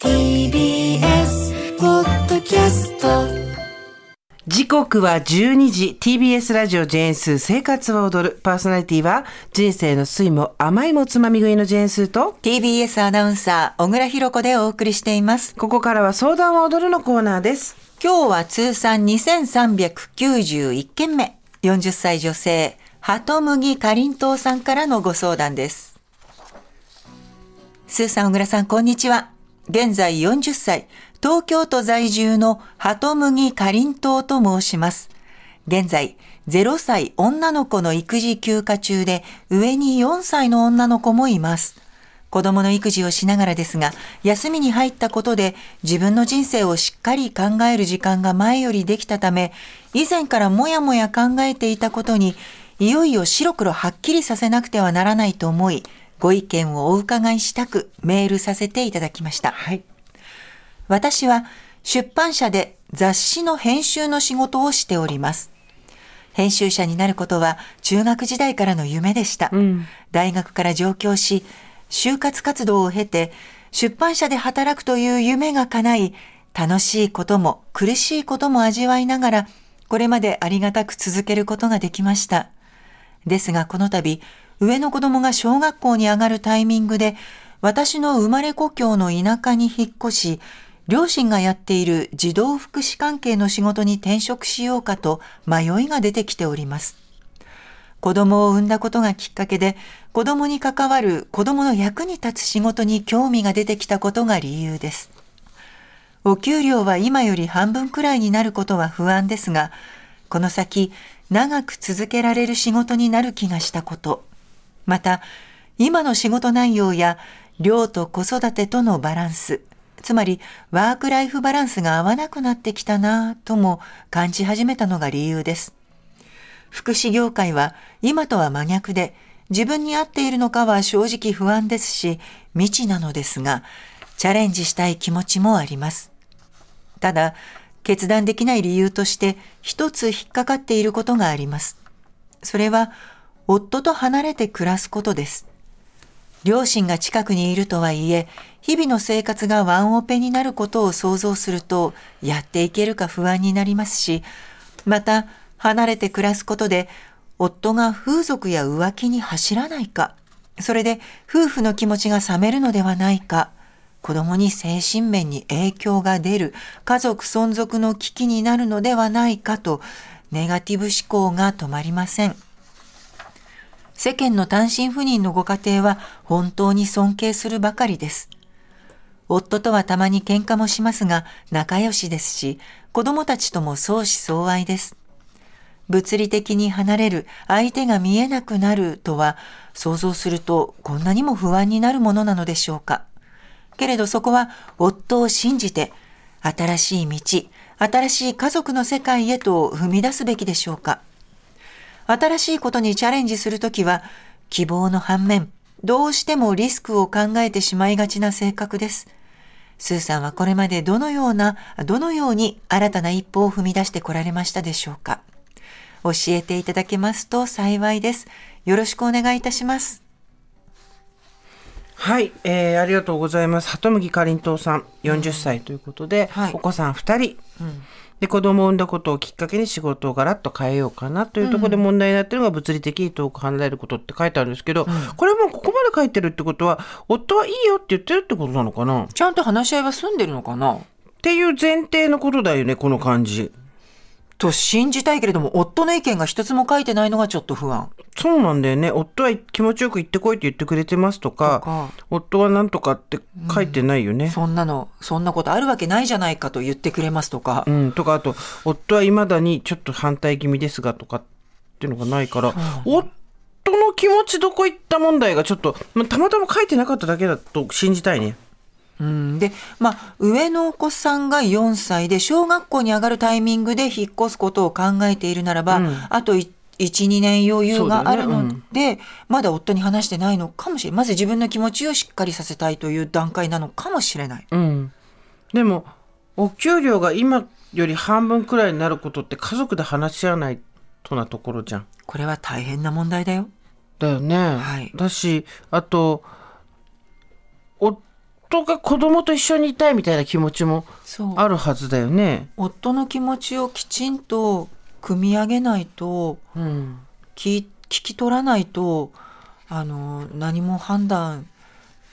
TBS ポッドキャスト時刻は12時 TBS ラジオジェーンスー生活は踊るパーソナリティは人生の酸いも甘いもつまみ食いのジェーンスーと TBS アナウンサー、小倉弘子でお送りしています。ここからは相談は踊るのコーナーです今日は通算2391件目。40歳女性、鳩麦かりんとうさんからのご相談です。スーさん、小倉さん、こんにちは。現在40歳、東京都在住の鳩麦かりんとうと申します。現在、0歳女の子の育児休暇中で、上に4歳の女の子もいます。子供の育児をしながらですが、休みに入ったことで自分の人生をしっかり考える時間が前よりできたため、以前からもやもや考えていたことに、いよいよ白黒はっきりさせなくてはならないと思い、ご意見をお伺いしたくメールさせていただきました。はい私は出版社で雑誌の編集の仕事をしております。編集者になることは中学時代からの夢でした。大学から上京し、就活活動を経て、出版社で働くという夢が叶い、楽しいことも苦しいことも味わいながら、これまでありがたく続けることができました。ですがこの度、上の子供が小学校に上がるタイミングで、私の生まれ故郷の田舎に引っ越し、両親がやっている児童福祉関係の仕事に転職しようかと迷いが出てきております。子供を産んだことがきっかけで、子供に関わる子供の役に立つ仕事に興味が出てきたことが理由です。お給料は今より半分くらいになることは不安ですが、この先長く続けられる仕事になる気がしたこと、また今の仕事内容や量と子育てとのバランス、つまりワークライフバランスが合わなくなってきたなぁとも感じ始めたのが理由です。福祉業界は今とは真逆で自分に合っているのかは正直不安ですし未知なのですがチャレンジしたい気持ちもあります。ただ決断できない理由として一つ引っかかっていることがあります。それは夫と離れて暮らすことです。両親が近くにいるとはいえ、日々の生活がワンオペになることを想像すると、やっていけるか不安になりますし、また、離れて暮らすことで、夫が風俗や浮気に走らないか、それで夫婦の気持ちが冷めるのではないか、子供に精神面に影響が出る、家族存続の危機になるのではないかと、ネガティブ思考が止まりません。世間の単身赴任のご家庭は本当に尊敬するばかりです。夫とはたまに喧嘩もしますが仲良しですし、子供たちとも相思相愛です。物理的に離れる、相手が見えなくなるとは想像するとこんなにも不安になるものなのでしょうか。けれどそこは夫を信じて新しい道、新しい家族の世界へと踏み出すべきでしょうか。新しいことにチャレンジするときは、希望の反面、どうしてもリスクを考えてしまいがちな性格です。スーさんはこれまでどのような、どのように新たな一歩を踏み出してこられましたでしょうか。教えていただけますと幸いです。よろしくお願いいたします。はい、えー、ありがとうございます鳩麦かりんとうさん40歳ということで、はいお子さん2人、で子供を産んだことをきっかけに仕事をガラッと変えようかなというところで問題になっているのが物理的に遠く離れることって書いてあるんですけど、これもうここまで書いてるってことは夫はいいよって言ってるってことなのかな？っちゃんと話し合いは済んでるのかな？ていう前提のことだよねこの感じ。と信じたいけれども、夫の意見が一つも書いてないのがちょっと不安。そうなんだよね夫は気持ちよく行ってこいって言ってくれてますとかとか夫はなんとかって書いてないよね。そんなの、そんなことあるわけないじゃないかと言ってくれますとか。うん、とかあと夫はいまだにちょっと反対気味ですがとかっていうのがないから夫の気持ちどこ行った問題がちょっと、まあ、たまたま書いてなかっただけだと信じたいね。うん、で、まあ、上のお子さんが4歳で、小学校に上がるタイミングで引っ越すことを考えているならば、うんあと1、2年余裕があるのそうだよねで、まだ夫に話してないのかもしれない。まず自分の気持ちをしっかりさせたいという段階なのかもしれない。うん。でも、お給料が今より半分くらいになることって家族で話し合わないとなところじゃん。これは大変な問題だよ。だよね。はいだし、あと、夫が子供と一緒にいたいみたいな気持ちも。あるはずだよね。夫の気持ちをきちんと組み上げないと、うん。聞聞き取らないと、あの、何も判断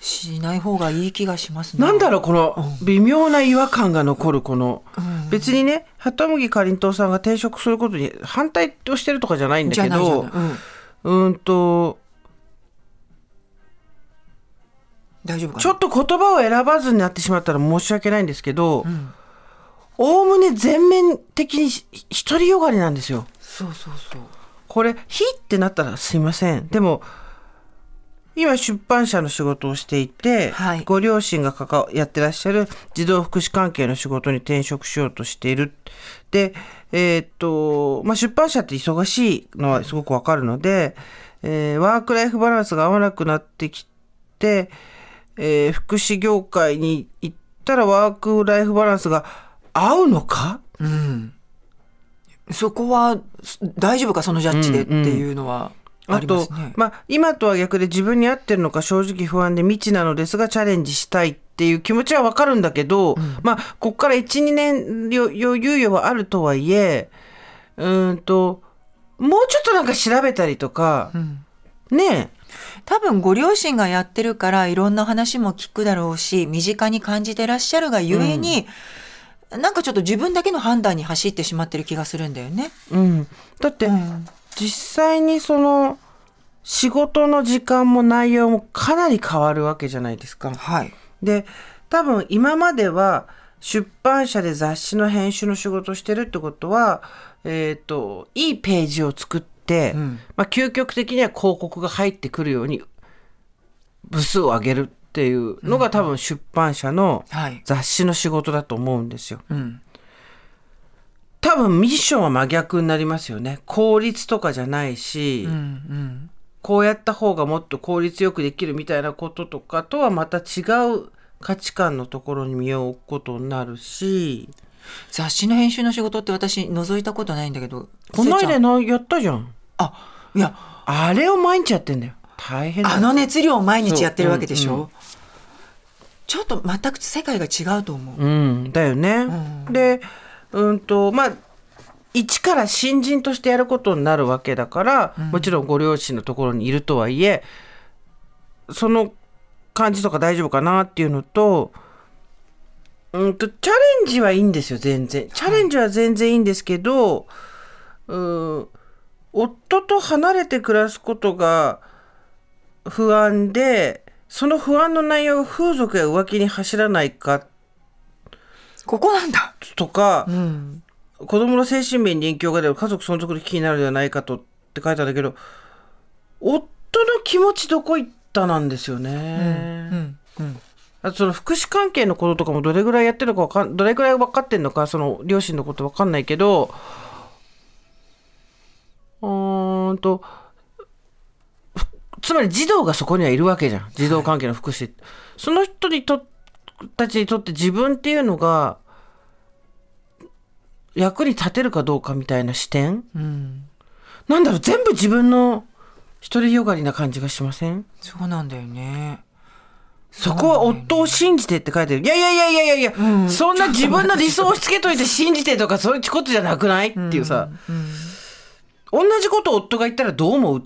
しない方がいい気がしますね。なんだろう、この微妙な違和感が残る、この、うん別にね、鳩麦かりんとうさんが転職することに反対をしてるとかじゃないんだけどうんうーんと、大丈夫かな？ちょっと言葉を選ばずになってしまったら申し訳ないんですけどん、おおむね全面的にひ独りよがりなんですよ。そうそうそう。これ、ひってなったらすいません。でも、今出版社の仕事をしていて、はいご両親が関わやってらっしゃる児童福祉関係の仕事に転職しようとしている。で、えーっと、まあ、出版社って忙しいのはすごくわかるので、えーワークライフバランスが合わなくなってきて、えー福祉業界に行ったらワークライフバランスが合うのか？うん。そこはす大丈夫か？そのジャッジでっていうのはああとりますね。、まあ、今とは逆で自分に合ってるのか正直不安で未知なのですがチャレンジしたいっていう気持ちはわかるんだけど、まあ、こっから1、2年よよ猶予はあるとはいえ、うーんと、もうちょっとなんか調べたりとか、ね多分ご両親がやってるからいろんな話も聞くだろうし、身近に感じてらっしゃるがゆえに、なんかちょっと自分だけの判断に走ってしまってる気がするんだよね。え、うん。だって、うん実際にその、仕事の時間も内容もかなり変わるわけじゃないですか。はい。で多分今までは出版社で雑誌の編集の仕事をしてるってことは、えー、といいページを作って、うんまあ、究極的には広告が入ってくるように部数を上げるっていうのが多分出版社のはい。雑誌の仕事だと思うんですよ。うん。多分ミッションは真逆になりますよね。効率とかじゃないし、うん。うん。こうやった方がもっと効率よくできるみたいなこととかとはまた違う価値観のところに身を置くことになるし、雑誌の編集の仕事って私覗いたことないんだけど。この間のやったじゃん。あ、いや、あれを毎日やってんだよ。大変だよあの熱量を毎日やってるわけでしょ？そううんちょっと全く世界が違うと思う。うん、だよね。で、うんと、まあ、一から新人としてやることになるわけだから、もちろんご両親のところにいるとはいえ、その感じとか大丈夫かなっていうのと、うんと、チャレンジはいいんですよ、全然。チャレンジは全然いいんですけど、うん、夫と離れて暮らすことが不安で、その不安の内容が風俗や浮気に走らないかここなんだ。とか、うん。子供の精神面に影響が出る家族存続の危機になるのではないかとって書いてあるんだけど、夫の気持ちどこ行ったなんですよね。うん。うん。あとその福祉関係のこととかもどれぐらいやってるのかわかんどれぐらい分かってんのかその両親のこと分かんないけどうーんとふつまり児童がそこにはいるわけじゃん。児童関係の福祉、その人にとたちにとって自分っていうのが役に立てるかどうかみたいな視点。うん。なんだろう全部自分の独りよがりな感じがしません？そうなんだよね。そこは夫を信じてって書いてる。いやいやいやいやいやいや、うん。そんな自分の理想を押し付けといて信じてとかそういうことじゃなくない？っていうさ、同じことを夫が言ったらどう思う？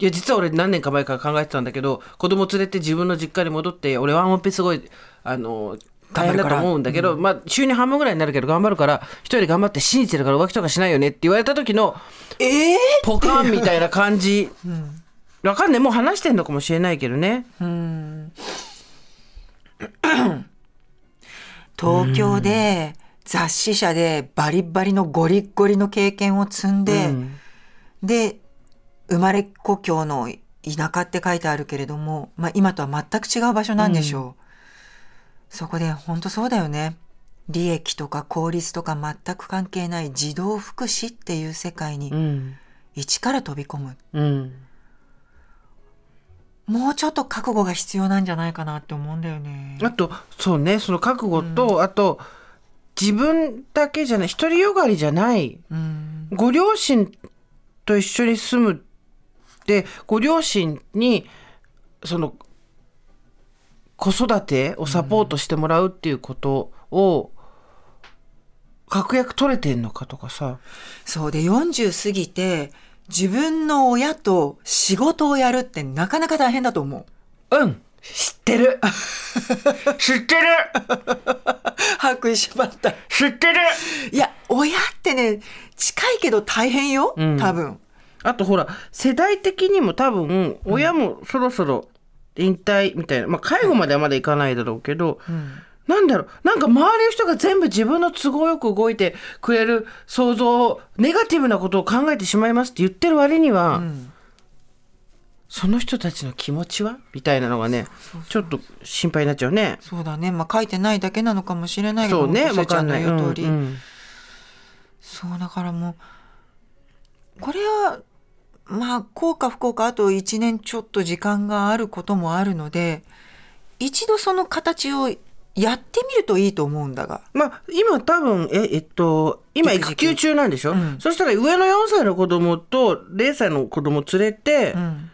いや、実は俺何年か前から考えてたんだけど、子供連れて自分の実家に戻って、俺ワンオペすごい、あの、大変だと思うんだけど、まあ、週に半分ぐらいになるけど頑張るから、一人で頑張って信じてるから浮気とかしないよねって言われた時の、ええポカンみたいな感じ。わかんない。もう話してんのかもしれないけどね。東京で雑誌社でバリバリのゴリッゴリの経験を積んで、うんで生まれ故郷の田舎って書いてあるけれども、まあ、今とは全く違う場所なんでしょそこで本当そうだよね。利益とか効率とか全く関係ない児童福祉っていう世界にうん一から飛び込む。うんもうちょっと覚悟が必要なんじゃないかなって思うんだよね。あとそうねその覚悟と、あと自分だけじゃない独りよがりじゃないうん。ご両親と一緒に住む。ってご両親にその子育てをサポートしてもらうっていうことを確約取れてんのかとかさ。そうで40過ぎて自分の親と仕事をやるってなかなか大変だと思う。うん。知ってる。知ってる。把握しまった。知ってる。いや、親ってね、近いけど大変よ、ん多分。あとほら世代的にも多分親もそろそろ引退みたいな、まあ、介護まではまだいかないだろうけど、なんだろうなんか周りの人が全部自分の都合よく動いてくれる想像をネガティブなことを考えてしまいますって言ってる割には、その人たちの気持ちはみたいなのがねちょっと心配になっちゃうね。そうだね。まあ書いてないだけなのかもしれないけど、そうね本当ちゃんのわかんない。言う通り。うんうんそうだからもう、これは、まあ、効か不効かあと1年ちょっと時間があることもあるので、一度その形をやってみるといいと思うんだが。まあ、今多分、え、えっと、今育休中なんでしょ、うんそしたら上の4歳の子供と0歳の子供連れて、うん。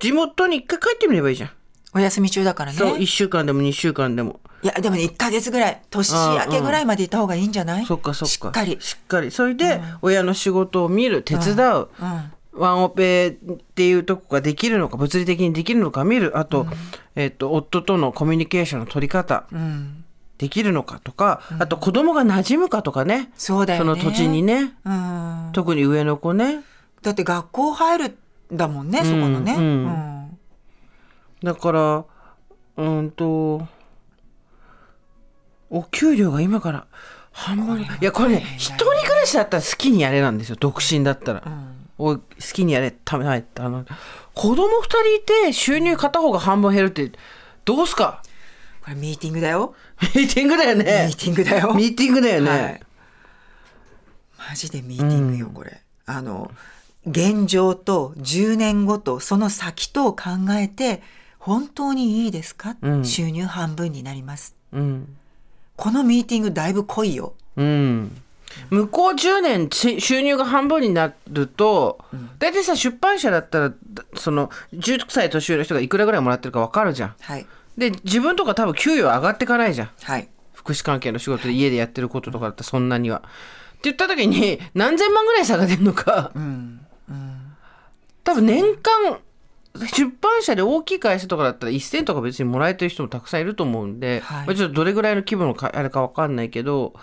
地元に一回帰ってみればいいじゃん。お休み中だからね。そう、1週間でも2週間でも。いや、でもね、1ヶ月ぐらい、年明けぐらいまでいた方がいいんじゃないそっかそっか。しっかり。しっかり。それで、親の仕事を見る、手伝う。うん。ワンオペっていうとこができるのか、物理的にできるのか見る。あと、えっと、夫とのコミュニケーションの取り方、うん。できるのかとか、あと子供が馴染むかとかね。そうだよね。その土地にね。うん。特に上の子ね。だって学校入るんだもんね、そこのね。うんうんだから、うんと、お給料が今から半分。いや、これね、一人暮らしだったら好きにやれなんですよ。独身だったら。お好きにやれ、ためないって。あの、子供二人いて収入片方が半分減るって、どうすか？これミーティングだよ。ミーティングだよミねー。ティングだよ。ミーティングだよね。はいマジでミーティングよ、これ。あの、現状と10年後とその先とを考えて、本当にいいですか、うん収入半分になります。うん。このミーティングだいぶ濃いよ。うん。向こう10年ち収入が半分になると、大体さ出版社だったらだその10歳年上の人がいくらぐらいもらってるか分かるじゃん。はい。で自分とか多分給与上がっていかないじゃん。はい。福祉関係の仕事で家でやってることとかだったらそんなには。って言った時に何千万ぐらい差が出るのか。うん。多分年間出版社で大きい会社とかだったら1000とか別にもらえてる人もたくさんいると思うんで、はいまあちょっとどれぐらいの規模のかあれか分かんないけど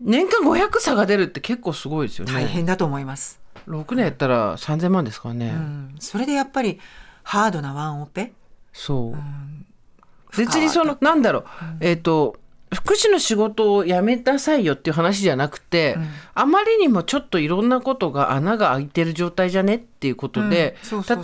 年間500差が出るって結構すごいですよね。大変だと思います。6年やったら3000万ですからね。うん。それでやっぱり、ハードなワンオペ？そう。別にそのなんだろう、えっ、と福祉の仕事を辞めなさいよっていう話じゃなくて、あまりにもちょっといろんなことが穴が開いてる状態じゃねっていうことで、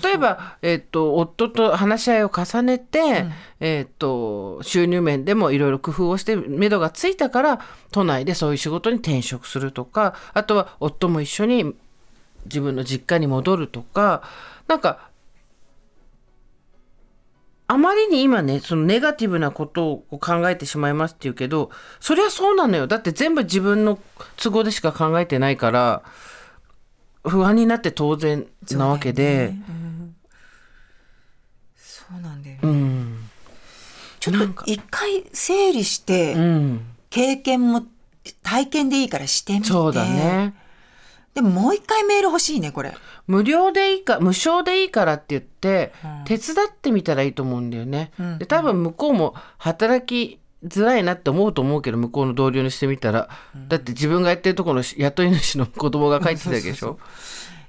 例えば、えっと夫と話し合いを重ねて、えっと収入面でもいろいろ工夫をして目処がついたから都内でそういう仕事に転職するとかあとは夫も一緒に自分の実家に戻るとかなんかあまりに今ねそのネガティブなことを考えてしまいますって言うけどそりゃそうなのよ。だって全部自分の都合でしか考えてないから不安になって当然なわけで。そうなんだよね。うん。ちょっと一回整理して、うん。経験も体験でいいからしてみて。そうだねでももう一回メール欲しいね、これ。無料でいいか無償でいいからって言って、手伝ってみたらいいと思うんだよね、で多分向こうも働きづらいなって思うと思うけど向こうの同僚にしてみたら、だって自分がやってるところの雇い主の子供が帰ってきたわけでしょ。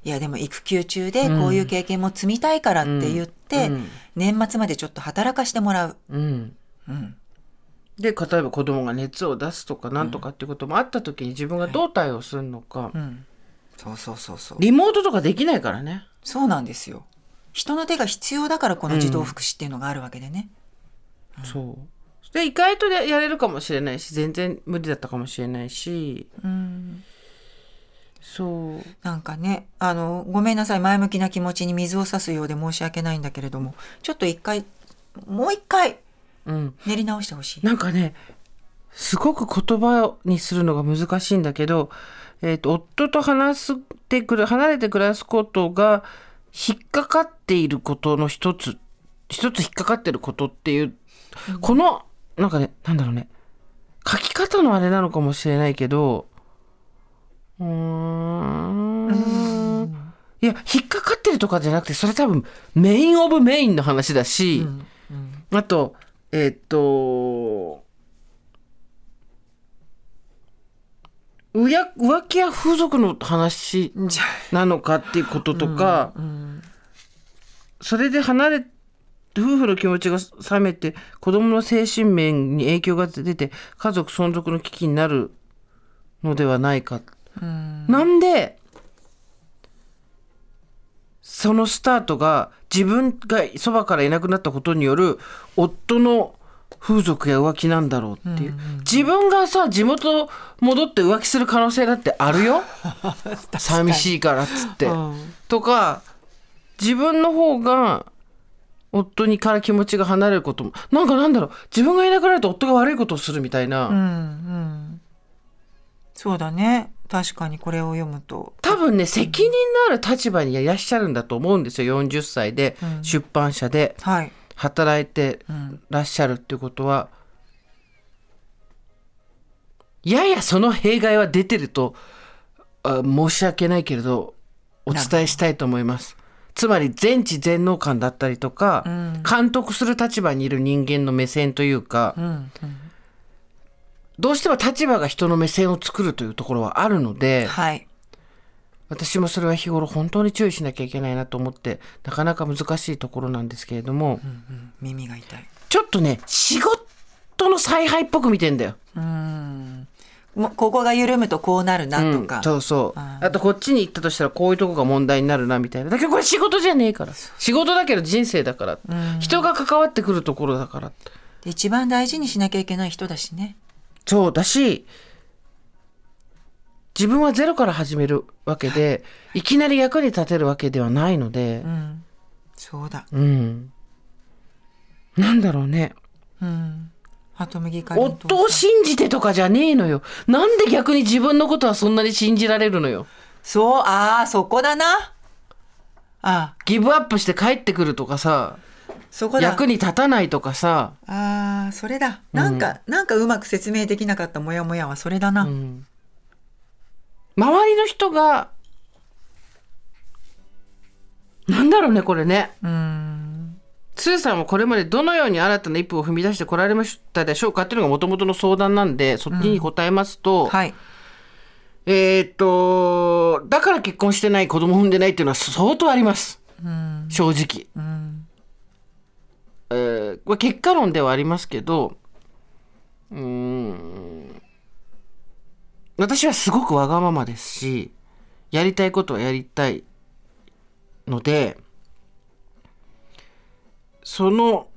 いやでも育休中でこういう経験も積みたいからって言って、年末までちょっと働かしてもらう。うん。うん。で例えば子供が熱を出すとかなんとかっていうこともあった時に自分がどう対応するのか、うん。そうそうそうそう。リモートとかできないからねそうなんですよ。人の手が必要だからこの児童福祉っていうのがあるわけでね。そうで意外とややれるかもしれないし全然無理だったかもしれないしうんそうなんかねあのごめんなさい前向きな気持ちに水を差すようで申し訳ないんだけれどもちょっと一回もう一回うん練り直してほしい。なんかねすごく言葉にするのが難しいんだけど、えー、と夫と話してくる離れて暮らすことが引っかかっていることの一つ一つ引っかかってることっていう、このなんかねなんだろうね。書き方のあれなのかもしれないけどうーん。いや引っかかってるとかじゃなくてそれ多分メインオブメインの話だし、あとえーっとうや浮気や風俗の話なのかっていうこととか、それで離れ夫婦の気持ちが冷めて子供の精神面に影響が出て家族存続の危機になるのではないか。なんでそのスタートが自分がそばからいなくなったことによる夫の風俗や浮気なんだろうっていう、自分がさ地元戻って浮気する可能性だってあるよ？寂しいからっつって、とか自分の方が夫にから気持ちが離れることもなんかなんだろう。自分がいなくなると夫が悪いことをするみたいな、うんうん。そうだね。確かにこれを読むと。多分ね責任のある立場にいらっしゃるんだと思うんですよ。40歳で出版社で。はい働いてらっしゃるっていうことは、ややその弊害は出てるとあ申し訳ないけれどお伝えしたいと思います。つまり全知全能感だったりとか、監督する立場にいる人間の目線というか、どうしても立場が人の目線を作るというところはあるので、はい私もそれは日頃本当に注意しなきゃいけないなと思ってなかなか難しいところなんですけれども、耳が痛い。ちょっとね仕事の采配っぽく見てんだよ。もうここが緩むとこうなるなとか、うんそうそう。あとこっちに行ったとしたらこういうとこが問題になるなみたいな。だけどこれ仕事じゃねえから。仕事だけど人生だから、人が関わってくるところだからで一番大事にしなきゃいけない人だしね。そうだし自分はゼロから始めるわけでい。きなり役に立てるわけではないので。そうだ。うん、なんだろうね。うん。夫を信じてとかじゃねえのよ。なんで逆に自分のことはそんなに信じられるのよ。そうああそこだな。ああギブアップして帰ってくるとかさ。そこだ。役に立たないとかさ。ああそれだ。なんか、なんかうまく説明できなかったモヤモヤはそれだな、周りの人がなんだろうねこれね。うん。スーさんはこれまでどのように新たな一歩を踏み出してこられましたでしょうかっていうのがもともとの相談なんでそっちに答えますと、はい。えーっとだから結婚してない子供産んでないっていうのは相当あります、正直、えーこれ結果論ではありますけどうーん私はすごくわがままですしやりたいことはやりたいのでその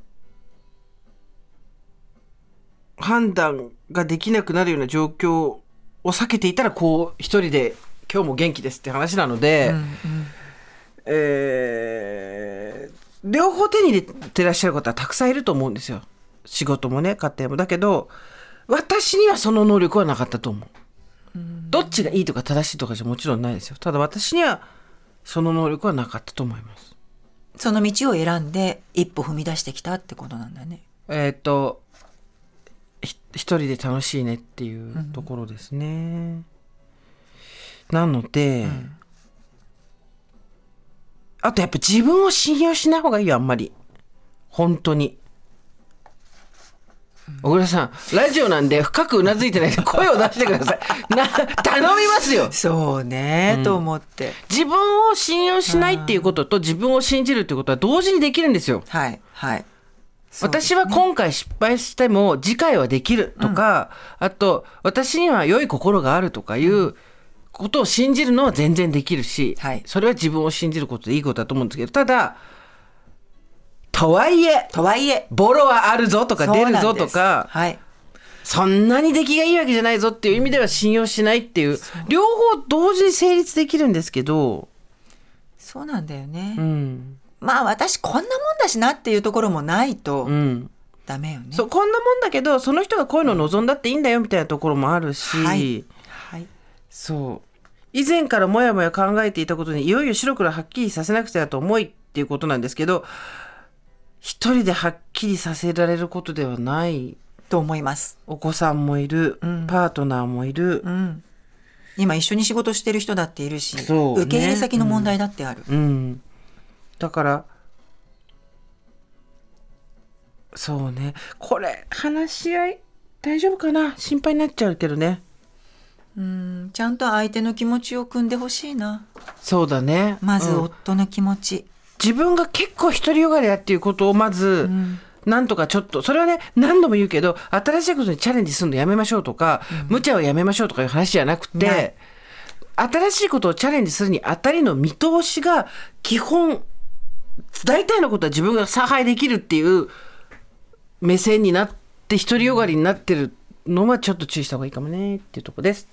判断ができなくなるような状況を避けていたらこう一人で今日も元気ですって話なので、えー両方手に入れてらっしゃる方はたくさんいると思うんですよ。仕事もね家庭も。だけど私にはその能力はなかったと思う、どっちがいいとか正しいとかじゃもちろんないですよ。ただ私にはその能力はなかったと思います。その道を選んで一歩踏み出してきたってことなんだね。えっ、とひ一人で楽しいねっていうところですね、なので、あとやっぱ自分を信用しない方がいいよあんまり。本当に小倉さんラジオなんで深くうなずいてないで声を出してください。な頼みますよ。そうね、と思って。自分を信用しないっていうことと自分を信じるっていうことは同時にできるんですよ。はいはい。私は今回失敗しても次回はできるとか、あと私には良い心があるとかいうことを信じるのは全然できるし、はい。それは自分を信じることでいいことだと思うんですけどただとはいえとはいえ。ボロはあるぞとか出るぞとかはい。そんなに出来がいいわけじゃないぞっていう意味では信用しないっていう両方同時に成立できるんですけど、そうなんだよね、うん。まあ私こんなもんだしなっていうところもないとうん、ダメよね、そうこんなもんだけどその人がこういうの望んだっていいんだよみたいなところもあるし、はい。はい。そう。以前からもやもや考えていたことにいよいよ白黒はっきりさせなくてはと思いっていうことなんですけど一人ではっきりさせられることではない。と思います、お子さんもいる、ん。パートナーもいる、うん、今一緒に仕事してる人だっているし、ね。受け入れ先の問題だってある、うん、だからそうね。これ話し合い大丈夫かな？心配になっちゃうけどね。うん、ちゃんと相手の気持ちを汲んでほしいな。そうだね。まずうん。夫の気持ち、自分が結構独りよがりだっていうことをまず、なんとかちょっとそれはね何度も言うけど新しいことにチャレンジするのやめましょうとか、無茶をやめましょうとかいう話じゃなくなてい。新しいことをチャレンジするにあたりの見通しが基本大体のことは自分が差配できるっていう目線になって独りよがりになってるのはちょっと注意した方がいいかもねっていうとこです。